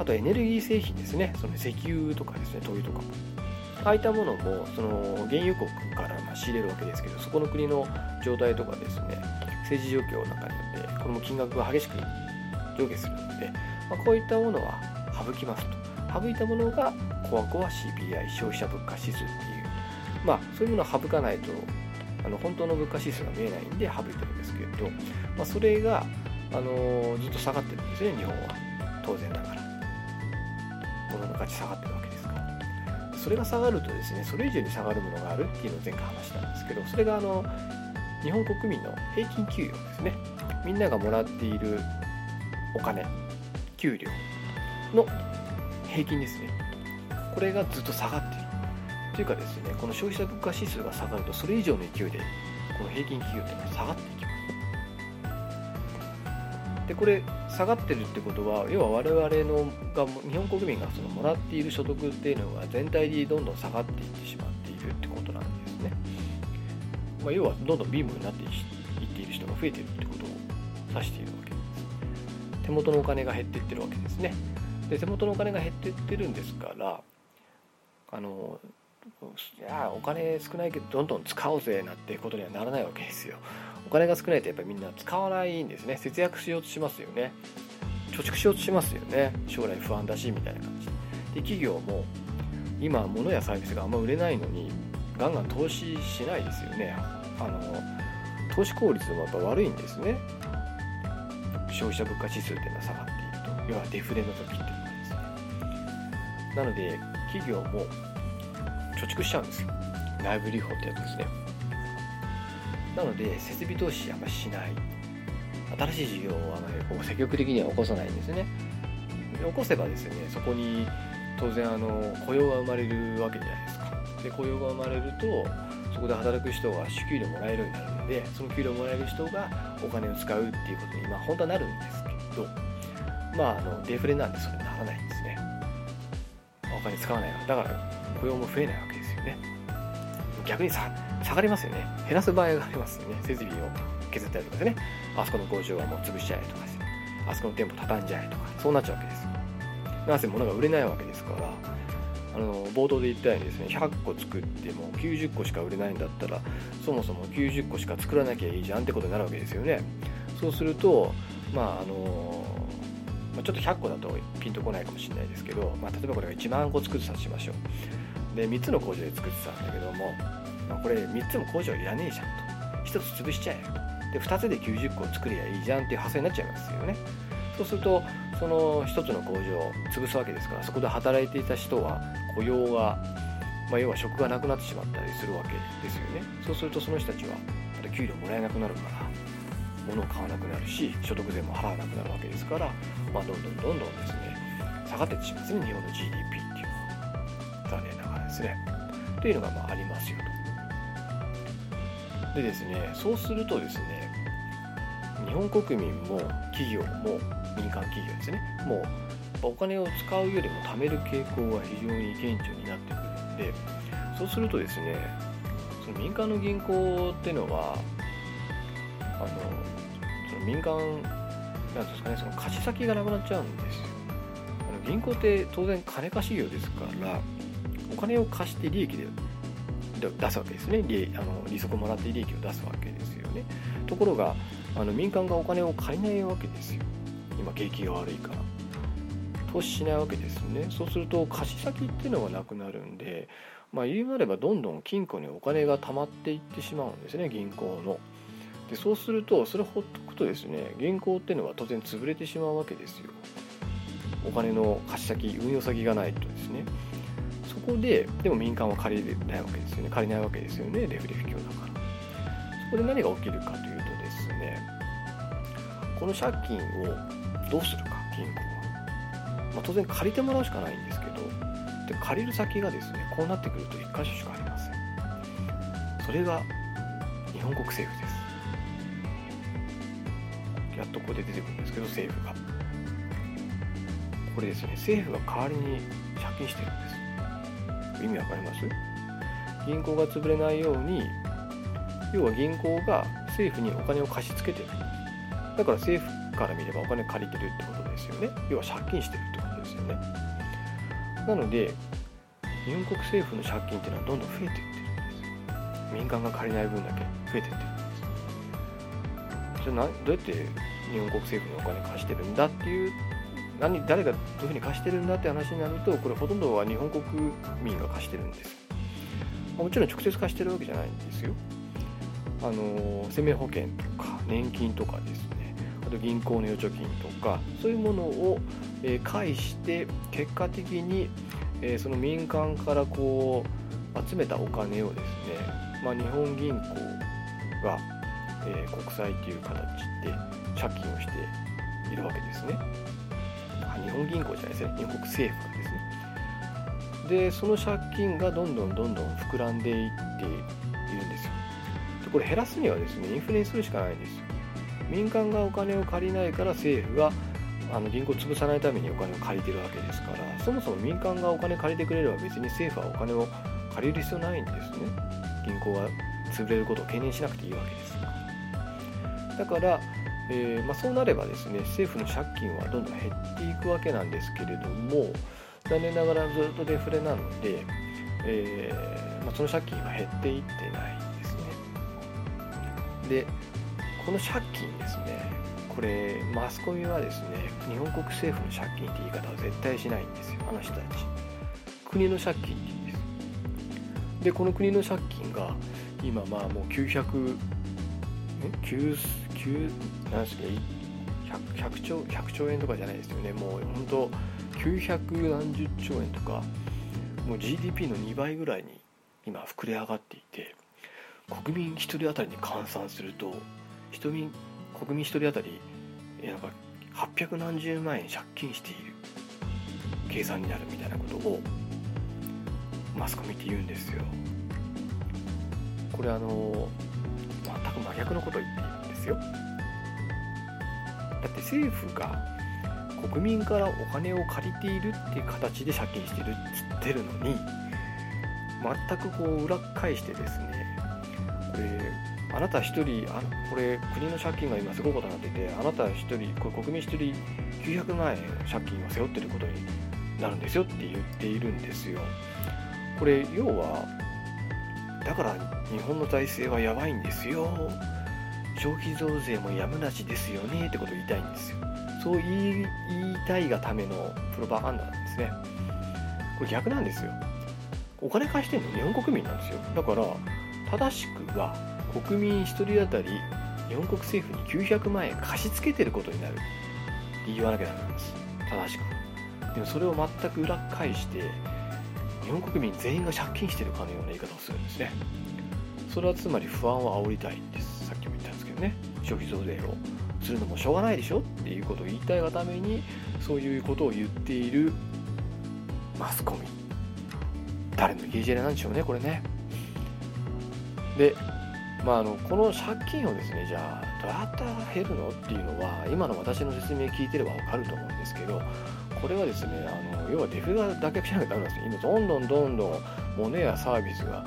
あとエネルギー製品ですね。その石油とかですね灯油とか。もああいったものもその原油国からま仕入れるわけですけどそこの国の状態とかですね政治状況なんかによってこれも金額が激しく上下するので、まあ、こういったものは省きますと。省いたものがコアコア CPI 消費者物価指数っていう。まあそういうものは省かないとあの本当の物価指数が見えないんで省いてるんですけれど、まあ、それが、あの、ずっと下がってるんですね日本は。当然ながら。物の価値下がってるわけですから。それが下がるとですねそれ以上に下がるものがあるっていうのを前回話したんですけどそれがあの日本国民の平均給与ですね。みんながもらっているお金給料の平均ですね。これがずっと下がっている。というかですねこの消費者物価指数が下がるとそれ以上の勢いでこの平均企業っていうのは下がっていきます。でこれ下がってるってことは要は我々のが日本国民がそのもらっている所得っていうのが全体でどんどん下がっていってしまっているってことなんですね、まあ、要はどんどん貧乏になっていっている人が増えているってことを指しているわけです。手元のお金が減っていってるわけですね。で手元のお金が減っていってるんですからあのいやお金少ないけどどんどん使おうぜなんてことにはならないわけですよ。お金が少ないとやっぱりみんな使わないんですね。節約しようとしますよね。貯蓄しようとしますよね。将来不安だしみたいな感じ。で企業も今物やサービスがあんま売れないのにガンガン投資しないですよね。あの投資効率もやっぱ悪いんですね。消費者物価指数っていうのは下がっていると。要はデフレの時っていうのはですね。なので企業も貯蓄しちゃうんですよ。内部留保ってやつですね。なので設備投資あんましない。新しい事業をあまりこう積極的には起こさないんですね。で起こせばですねそこに当然あの雇用が生まれるわけじゃないですか。で雇用が生まれるとそこで働く人が支給料もらえるようになるのでその給料もらえる人がお金を使うっていうことに、まあ、本当はなるんですけどまああのデフレなんでそれならないんですね。お金使わないから。だから雇用も増えないわけですよね。逆にさ下がりますよね。減らす場合がありますよね。設備を削ったりとかですね。あそこの工場はもう潰しちゃえとかですあそこの店舗畳んじゃえとかそうなっちゃうわけですなぜ物が売れないわけですからあの冒頭で言ったようにですね100個作っても90個しか売れないんだったらそもそも90個しか作らなきゃいいじゃんってことになるわけですよね。そうするとまああのちょっと100個だとピンとこないかもしれないですけど、まあ、例えばこれが1万個作ってたとしましょう。で3つの工場で作ってたんだけども、まあ、これ3つも工場いらねえじゃんと。1つ潰しちゃえで2つで90個作りゃいいじゃんっていう発想になっちゃいますよね。そうするとその1つの工場を潰すわけですからそこで働いていた人は雇用が、まあ、要は職がなくなってしまったりするわけですよね。そうするとその人たちはまた給料もらえなくなるから物を買わなくなるし所得税も払わなくなるわけですから、まあ、どんどんどんどんですね下がっていってしまうんですね日本の GDP っていうのは。残念ながらですね。というのがまあありますよと。でですねそうするとですね日本国民も企業も民間企業ですねもうお金を使うよりも貯める傾向が非常に顕著になってくるんでそうするとですねその民間の銀行っていうのはあのその民間なんですかねその貸し先がなくなっちゃうんです。よあの銀行って当然金貸し業ですからお金を貸して利益で出すわけですね。利あの利息をもらって利益を出すわけですよね。ところがあの民間がお金を借りないわけですよ。今景気が悪いから。投資しないわけですね。そうすると貸し先っていうのがなくなるんでまあ言うなればどんどん金庫にお金が貯まっていってしまうんですね銀行の。でそうするとそれほっとくとですね銀行っていうのは当然潰れてしまうわけですよ。お金の貸し先運用先がないとですね。そこででも民間は借りれないわけですよね。借りないわけですよね。デフレ不況だから。そこで何が起きるかというとですねこの借金をどうするか銀行は、まあ、当然借りてもらうしかないんですけどで借りる先がですねこうなってくると1箇所しかありません。それが日本国政府です。やっとここで出てくるんですけど政府が。これですね。政府が代わりに借金してるんです。意味わかります？銀行が潰れないように要は銀行が政府にお金を貸し付けてる。だから政府から見ればお金借りてるってことですよね。要は借金してるってことですよね。なので日本国政府の借金っていうのはどんどん増えていってるんです民間が借りない分だけ増えていってるんです。じゃあどうやって日本国政府にお金貸してるんだっていう何誰がどういうふうに貸してるんだって話になるとこれほとんどは日本国民が貸してるんです。もちろん直接貸してるわけじゃないんですよ。あの生命保険とか年金とかですね。あと銀行の預貯金とかそういうものを、え、介して結果的に、え、その民間からこう集めたお金をですね、まあ、日本銀行が、え、国債っていう形で借金をしているわけですね。日本銀行じゃないですね日本国政府がですね。でその借金がどんどんどんどん膨らんでいっているんですよ。でこれ減らすにはですねインフレにするしかないんですよ民間がお金を借りないから政府があの銀行を潰さないためにお金を借りてるわけですからそもそも民間がお金借りてくれれば別に政府はお金を借りる必要ないんですね銀行が潰れることを懸念しなくていいわけですだから、えー、まあ、そうなればですね政府の借金はどんどん減っていくわけなんですけれども残念ながらずっとデフレなので、えー、まあ、その借金は減っていってないんですね。でこの借金ですねこれマスコミはですね日本国政府の借金って言い方は絶対しないんですよあの人たち。国の借金って言うんです。でこの国の借金が今まあもう900え？9 9何ですか 100, 100, 兆100兆円とかじゃないですよね。もう本当900何十兆円とかもう GDP の2倍ぐらいに今膨れ上がっていて国民1人当たりに換算すると国民国民1人当たりなんか800何十万円借金している計算になるみたいなことをマスコミって言うんですよ。これあの全く真逆のことを言っているんですよ。だって政府が国民からお金を借りているっていう形で借金してるっつってるのに全くこう裏返してですねこれあなた1人あこれ国の借金が今すごいことになっててあなた1人これ国民1人900万円借金を背負ってることになるんですよって言っているんですよ。これ要はだから日本の財政はやばいんですよ。消費増税もやむなしですよねってことを言いたいんですよ。そう言いたいがためのプロパガンダなんですね。これ逆なんですよ。お金貸してんの日本国民なんですよ。だから正しくは国民1人当たり日本国政府に900万円貸し付けてることになるって言わなきゃダメなんです。正しく。でもそれを全く裏返して日本国民全員が借金してるかのような言い方をするんですね。それはつまり不安を煽りたいんです。さっきも言ったね消費増税をするのもしょうがないでしょっていうことを言いたいがためにそういうことを言っているマスコミ。誰の家知れなんでしょうねこれね。でまあ、あのこの借金をですねじゃあどうやったら減るのっていうのは今の私の説明聞いてれば分かると思うんですけどこれはですねあの要はデフが脱却しなきゃダメなんですよ。今どんどんどんどん物やサービスが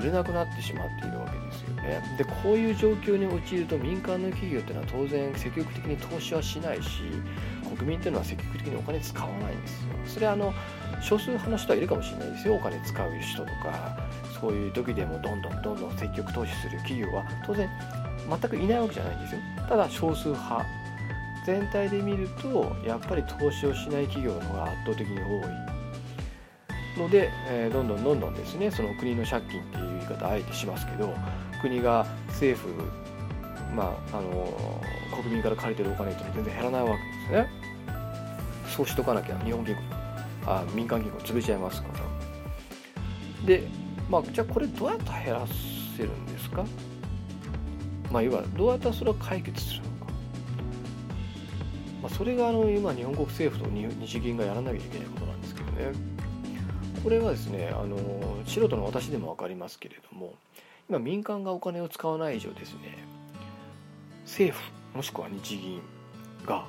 売れなくなってしまっているわけですでこういう状況に陥ると民間の企業っていうのは当然積極的に投資はしないし国民っていうのは積極的にお金使わないんですよ。それはあの少数派の人はいるかもしれないですよ。お金使う人とかそういう時でもどんどんどんどん積極投資する企業は当然全くいないわけじゃないんですよ。ただ少数派。全体で見るとやっぱり投資をしない企業の方が圧倒的に多い。ので、えー、どんどんどんどんですねその国の借金っていう言い方あえてしますけど国が政府まああの国民から借りてるお金って全然減らないわけですね。そうしとかなきゃ日本銀行あ民間銀行潰しちゃいますから。でまあじゃあこれどうやって減らせるんですか？まあ要はどうやったらそれを解決するのか、まあ、それがあの今日本国政府と日銀がやらなきゃいけないことなんですけどね。これはですねあの素人の私でも分かりますけれども今民間がお金を使わない以上ですね。政府もしくは日銀が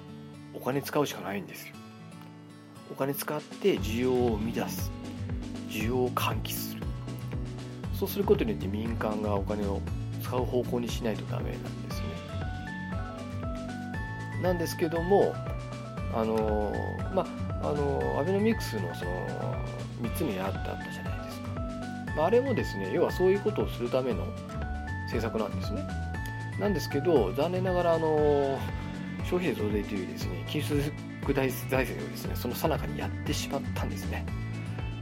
お金使うしかないんですよ。お金使って需要を生み出す。需要を喚起する。そうすることによって民間がお金を使う方向にしないとダメなんですね。なんですけどもあのまああのアベノミクスのその3つにあったじゃない、あ、あれもですね要はそういうことをするための政策なんですね。なんですけど残念ながらあの消費税増税というですね金融具体財政をですねその最中にやってしまったんですね。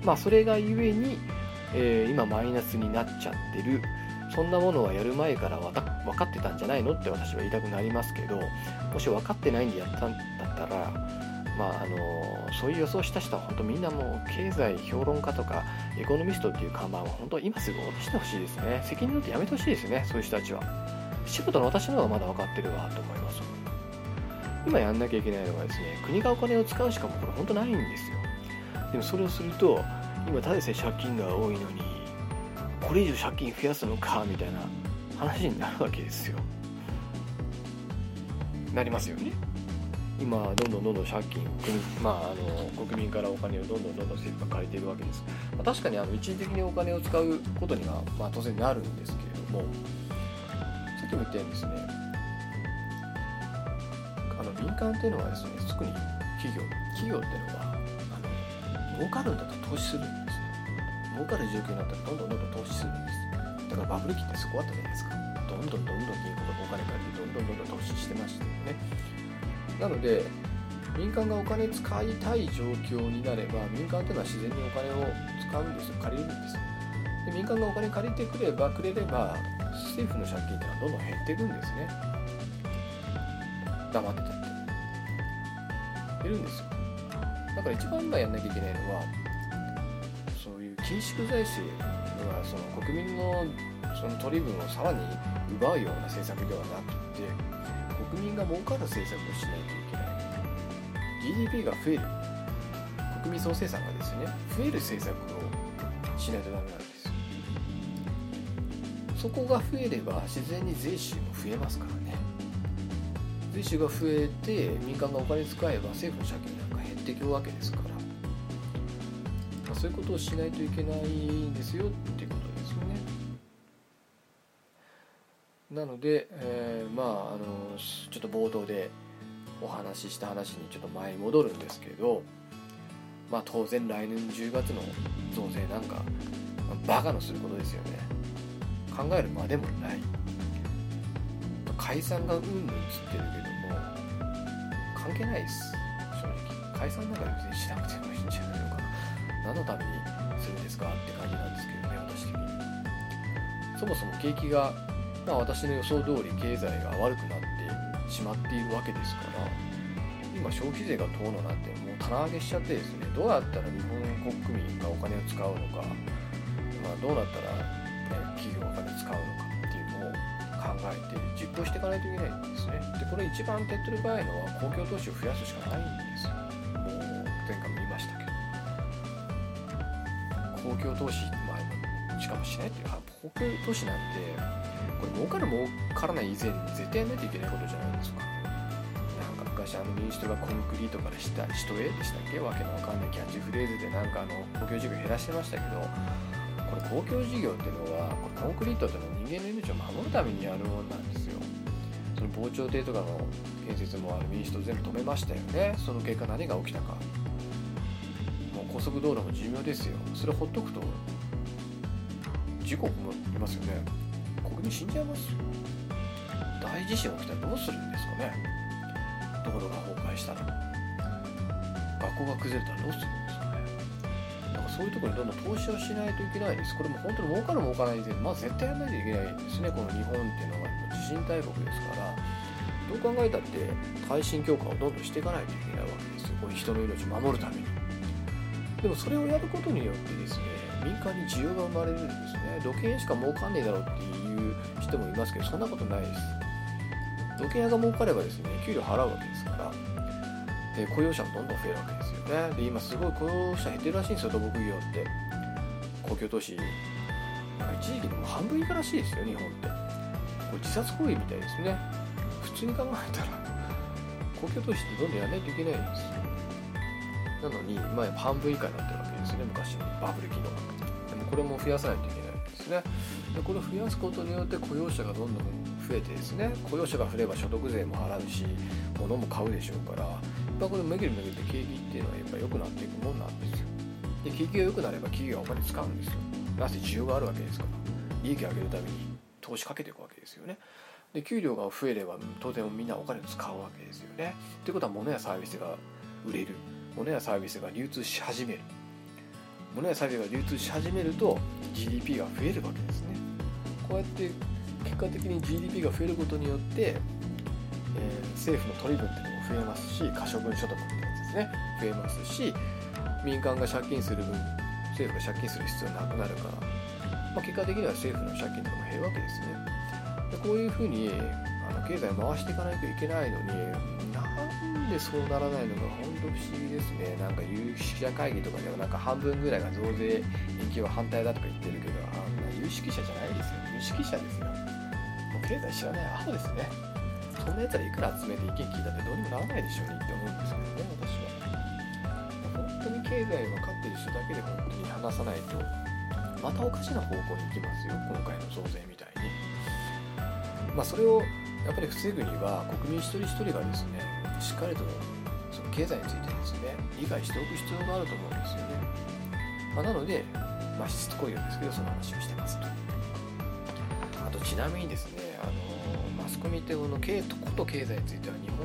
まあそれがゆえに、えー、今マイナスになっちゃってる。そんなものはやる前から分かってたんじゃないのって私は言いたくなりますけどもし分かってないんでやったんだったらまあ、あのそういう予想した人は本当みんなもう経済評論家とかエコノミストっていう看板は本当今すぐ下ろしてほしいですね。責任を取ってやめてほしいですね。そういう人たちは。仕事の私の方がまだ分かってるわと思います。今やんなきゃいけないのはですね国がお金を使うしかもこれ本当ないんですよ。でもそれをすると今ただでさえ借金が多いのにこれ以上借金増やすのかみたいな話になるわけですよ。なりますよね。今どんどんどんどん借金国,、まあ、あの国民からお金をどんどんどんどん政府が借りているわけです、まあ、確かにあの一時的にお金を使うことには、まあ、当然なるんですけれどもさっきも言ったようにですねあの民間っていうのはですね特に企業企業っていうのはあの儲かるんだったら投資するんですよ。儲かる状況になったらどんどんどんどん投資するんです。だからバブル期ってすごかったじゃないですか。どんどんどんどん銀行がお金借りてどんどんどんどん投資してましたよね。なので民間がお金使いたい状況になれば民間っていうのは自然にお金を使うんですよ。借りるんですよ。で民間がお金借りてくればくれれば政府の借金っていうのはどんどん減っていくんですね。黙ってたって。減るんですよ。だから一番今やんなきゃいけないのはそういう緊縮財政はその国民のその取り分をさらに奪うような政策ではなくて国民が儲かる政策をしないといけない。GDP が増える。国民総生産がですね。増える政策をしないとダメなんですよ。そこが増えれば自然に税収も増えますからね。税収が増えて民間がお金使えば政府の借金なんか減っていくわけですから、ま、そういうことをしないといけないんですよっていうことですよね。なので、えー、まああのちょっと冒頭でお話しした話にちょっと前に戻るんですけどまあ当然来年10月の増税なんかバカのすることですよね。考えるまでもない。解散がうんぬんつってるけども関係ないです。正直。解散なんか別にしなくてもいいんじゃないのかな。何のためにするんですかって感じなんですけどね私的に。そもそも景気が、まあ、私の予想通り経済が悪くなってしまっているわけですから今消費税が遠のなんてもう棚上げしちゃってですねどうやったら日本国民がお金を使うのか、まあ、どうなったら、ね、企業がお金使うのかっていうのを考えて実行していかないといけないんですね。でこれ一番手っ取り早いのは公共投資を増やすしかないんですよ。もう前回も言いましたけど。公共投資、まあ、しかもしないっていう公共投資なんてこれ儲かる儲からない以前に絶対やらないといけないことじゃないですか。昔あの民主党がコンクリートからした人へでしたっけわけのわかんないキャッチフレーズでなんかあの公共事業減らしてましたけどこれ公共事業っていうのはこれコンクリートっていうのは人間の命を守るためにやるものなんですよ。その防潮堤とかの建設もあの民主党全部止めましたよね。その結果何が起きたか。もう高速道路も寿命ですよ。それほっとくと事故もいますよね。国民死んじゃいますよ。大地震起きたらどうするんですかね。道路が崩壊したら。学校が崩れたらどうするんですかね。なんかそういうところにどんどん投資をしないといけないです。これも本当に儲かる儲かない以前まあ絶対やらないといけないですね。この日本っていうのは地震大国ですから。どう考えたって耐震強化をどんどんしていかないといけないわけですよ。こういう人の命を守るために。でもそれをやることによってですね民間に需要が生まれるんですね。土建しか儲かんねえだろうっていう人もいますけどそんなことないです。土建屋が儲かればですね給料払うわけですから、え雇用者もどんどん増えるわけですよね。で今すごい雇用者減ってるらしいんですよ土木業って。公共都市なんか一時期でも半分以下らしいですよ日本って。これ自殺行為みたいですね。普通に考えたら公共都市ってどんどんやらないといけないんです。よなのに、まあ、半分以下になってるわけですね昔のバブル期のでもこれも増やさないといけない。ね。でこれを増やすことによって雇用者がどんどん増えてですね雇用者が増れば所得税も払うし物も買うでしょうからやっぱこれめぐるめぐって景気っていうのはやっぱ良くなっていくもんなんですよ。で景気が良くなれば企業はお金使うんですよ。なぜ需要があるわけですから。利益を上げるために投資かけていくわけですよね。で給料が増えれば当然みんなお金を使うわけですよね。ということは物やサービスが売れる。物やサービスが流通し始める。物やサービスが流通し始めると GDP が増えるわけですね。こうやって結果的に GDP が増えることによって、えー、政府の取り分っていうのも増えますし可処分所得ってやつですね。増えますし民間が借金する分政府が借金する必要なくなるから、まあ、結果的には政府の借金とかも減るわけですね。でこういうふうにあの経済を回していかないといけないのになんでそうならないのか本当不思議ですね。なんか有識者会議とかではなんか半分ぐらいが増税延期は反対だとか言ってるけどあんな有識者じゃないですよ。有識者ですよ。もう経済知らないアホですね。そんなやつらいくら集めて意見聞いたってどうにもならないでしょうねって思うんですけどね私は。本当に経済分かってる人だけで本当に話さないとまたおかしな方向に行きますよ今回の増税みたいに。まあそれをやっぱり防ぐには国民一人一人がですねしっかりとその経済についてですね理解しておく必要があると思うんですよね、まあ、なので、まあ、しつこいようですけどその話をしてますと。あとちなみにですねあのマスコミってこの経こと経済については日本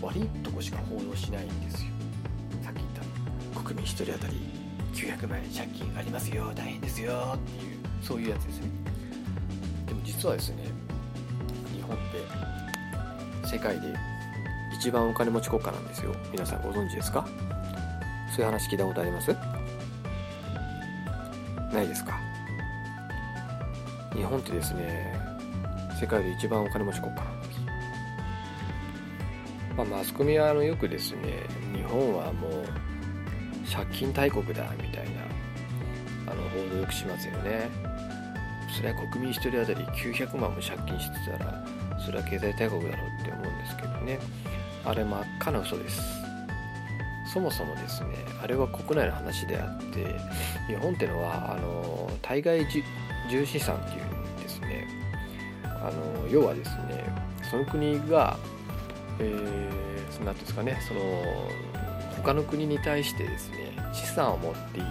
の悪いとこしか報道しないんですよ。さっき言った国民1人当たり900万円借金ありますよ大変ですよっていうそういうやつですね。でも実はですね日本って世界で一番お金持ち国家なんですよ。皆さんご存知ですか？そういう話聞いたことあります？ないですか？日本ってですね世界で一番お金持ち国家なんです、まあ、マスコミはあのよくですね日本はもう借金大国だみたいなあの報道よくしますよね。それは国民1人当たり900万も借金してたらそれは経済大国だろうって思うんですけどね。あれ真っ赤な嘘です。そもそもですねあれは国内の話であって日本ってのはあの対外重資産っていうんですね。あの要はですねその国がえー、なんですかねその他の国に対してですね資産を持っている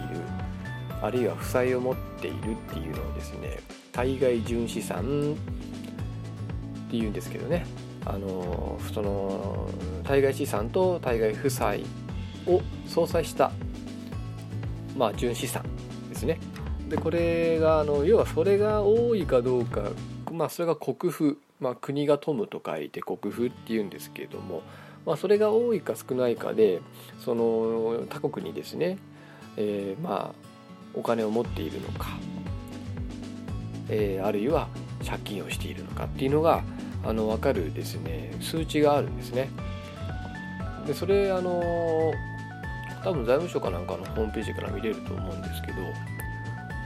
あるいは負債を持っているっていうのをですね対外純資産っていうんですけどね。あのその対外資産と対外負債を相殺したまあ純資産ですね。でこれがあの要はそれが多いかどうかまあそれが国府、まあ、国が富むと書いて国府っていうんですけれども、まあ、それが多いか少ないかでその他国にですね、えー、まあお金を持っているのか、えー、あるいは借金をしているのかっていうのがあの分かるですね。数値があるんですね。でそれあの多分財務省かなんかのホームページから見れると思うんですけど、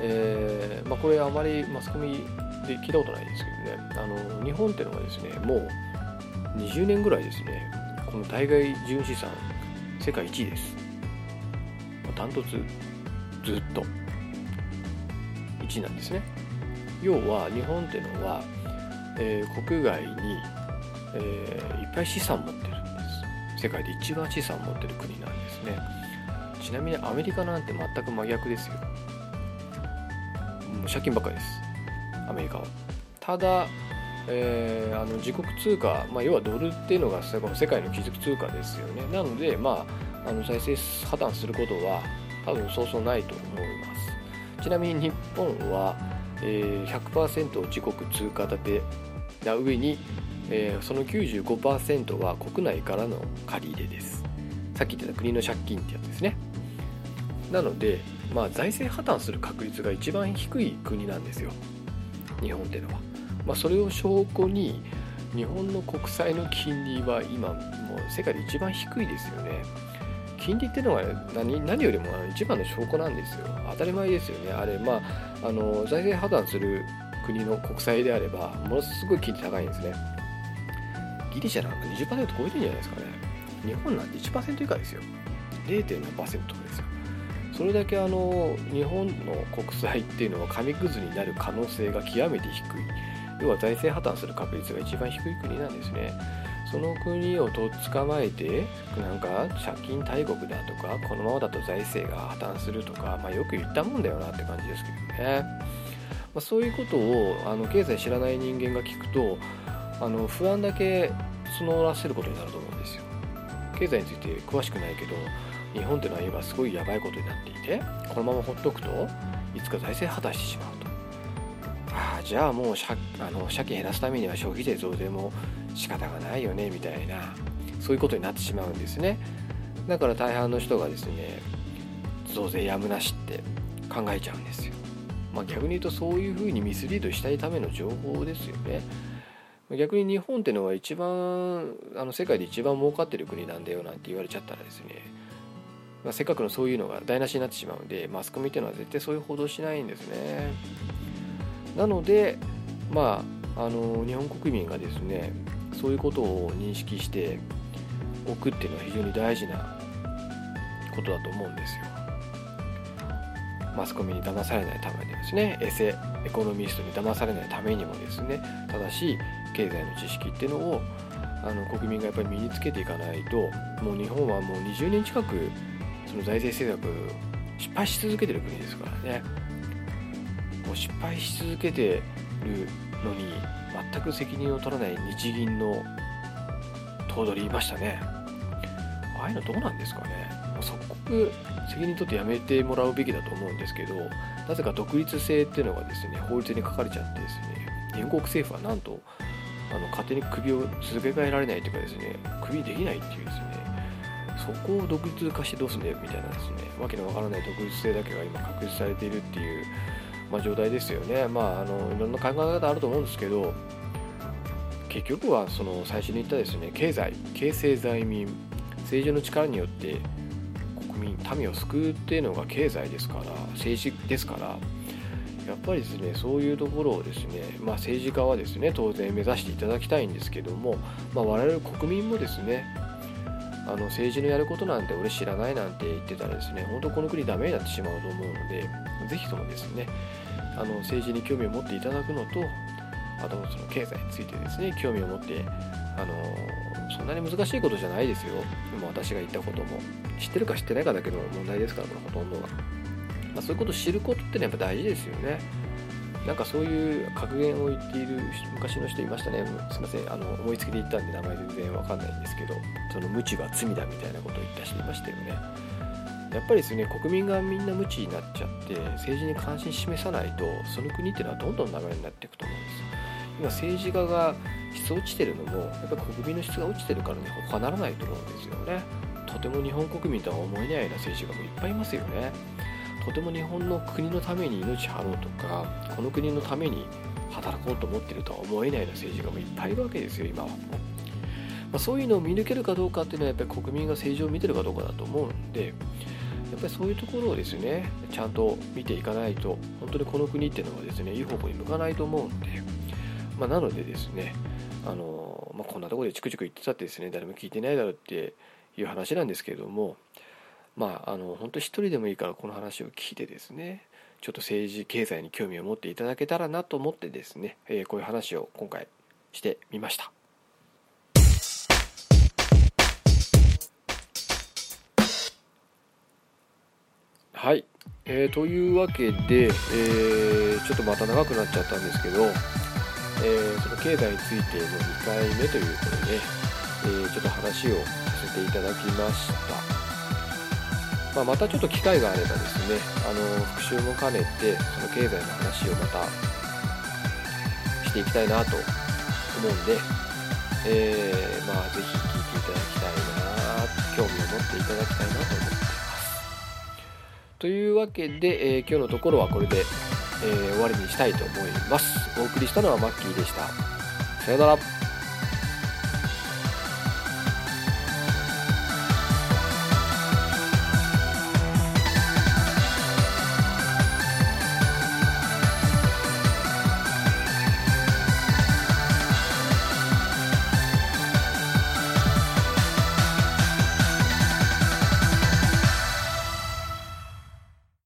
えーまあ、これあまりマスコミで聞いたことないですけどね。あの日本っていうのがですねもう20年ぐらいですねこの対外純資産世界一位です。ダントツずっと1位なんですね。要は日本っていうのはえー、国外に、えー、いっぱい資産持ってるんです。世界で一番資産持ってる国なんですね。ちなみにアメリカなんて全く真逆ですよ。もう借金ばっかりです。アメリカは。ただ、えー、あの自国通貨、まあ、要はドルっていうのが世界の基軸通貨ですよね。なのでまああの財政破綻することは多分そうそうないと思います。ちなみに日本は、えー、100%自国通貨建てな上に、えー、その95%は国内からの借り入れです。さっき言った国の借金ってやつですね。なので、まあ、財政破綻する確率が一番低い国なんですよ。日本っていうのは、まあ、それを証拠に日本の国債の金利は今もう世界で一番低いですよね。金利っていうのは何何よりも一番の証拠なんですよ。当たり前ですよね。あれまああの財政破綻する国の国債であればものすごい金利高いんですね。ギリシャなんか20%超えてるんじゃないですかね。日本なんて1%以下ですよ。0.7%とかですよ。それだけあの日本の国債っていうのは紙くずになる可能性が極めて低い。要は財政破綻する確率が一番低い国なんですね。その国をとっ捕まえてなんか借金大国だとかこのままだと財政が破綻するとか、まあ、よく言ったもんだよなって感じですけどね。まあ、そういうことをあの経済知らない人間が聞くとあの不安だけ募らせることになると思うんですよ。経済について詳しくないけど日本ってのは今すごいやばいことになっていてこのまま放っておくといつか財政破綻してしまうと。ああじゃあもう借あの借金減らすためには消費税増税も仕方がないよねみたいなそういうことになってしまうんですね。だから大半の人がですね増税やむなしって考えちゃうんですよ。まあ、逆に言うとそういうふうにミスリードしたいための情報ですよね。逆に日本っていうのは一番あの世界で一番儲かってる国なんだよなんて言われちゃったらですね、まあ、せっかくのそういうのが台無しになってしまうんでマスコミっていうのは絶対そういう報道しないんですね。なのでまああの日本国民がですねそういうことを認識しておくっていうのは非常に大事なことだと思うんですよ。マスコミに騙されないためにですねエセエコノミストに騙されないためにもですね正しい経済の知識っていうのをあの国民がやっぱり身につけていかないともう日本はもう20年近くその財政政策失敗し続けてる国ですからね。もう失敗し続けてるのに全く責任を取らない日銀の頭取いましたね。ああいうのどうなんですかね。即刻責任取ってやめてもらうべきだと思うんですけどなぜか独立性っていうのがですね法律に書かれちゃってですね原告政府はなんとあの勝手に首を続け替えられないというかですね首できないっていうですねそこを独立化してどうすんだよみたいなですねわけのわからない独立性だけが今確立されているっていう、まあ、状態ですよね。まああのいろんな考え方あると思うんですけど結局はその最初に言ったですね経済経済財民政治の力によって民を救うっていうのが経済ですから政治ですからやっぱりですねそういうところをですね、まあ、政治家はですね当然目指していただきたいんですけども、まあ、我々国民もですねあの政治のやることなんて俺知らないなんて言ってたらですね本当この国ダメになってしまうと思うのでぜひともですねあの政治に興味を持っていただくのとあとその経済についてですね興味を持ってあのそんなに難しいことじゃないですよ今私が言ったことも知ってるか知ってないかだけの問題ですからこれほとんどが。まあ、そういうことを知ることってのはやっぱ大事ですよね。なんかそういう格言を言っている昔の人いましたね。すいません。あの、思いつきで言ったんで名前全然わかんないんですけど、その無知は罪だみたいなことを言った人いましたよね。やっぱりですね、国民がみんな無知になっちゃって、政治に関心示さないと、その国っていうのはどんどんダメになっていくと思うんですよ。今政治家が質落ちてるのも、やっぱり国民の質が落ちてるからね、他ならないと思うんですよね。とても日本国民とは思えないような政治家もいっぱいいますよね。とても日本の国のために命張ろうとかこの国のために働こうと思ってるとは思えないような政治家もいっぱいいるわけですよ今は。まあ、そういうのを見抜けるかどうかっていうのはやっぱり国民が政治を見てるかどうかだと思うんでやっぱりそういうところをですねちゃんと見ていかないと本当にこの国っていうのはですねいい方向に向かないと思うんで、まあ、なのでですねあの、まあ、こんなところでチクチク言ってたってですね誰も聞いてないだろうっていう話なんですけれどもまあ、あの本当一人でもいいからこの話を聞いてですねちょっと政治経済に興味を持っていただけたらなと思ってですね、えー、こういう話を今回してみました。はい、えー、というわけで、えー、ちょっとまた長くなっちゃったんですけど、え、その経済についての2回目ということでね、え、ちょっと話をさせていただきました。まあ、またちょっと機会があればですねあの復習も兼ねてその経済の話をまたしていきたいなと思うんで、えー、まあぜひ聞いていただきたいな興味を持っていただきたいなと思っていますというわけで、えー、今日のところはこれで、えー、終わりにしたいと思います。お送りしたのはマッキーでした。さよなら。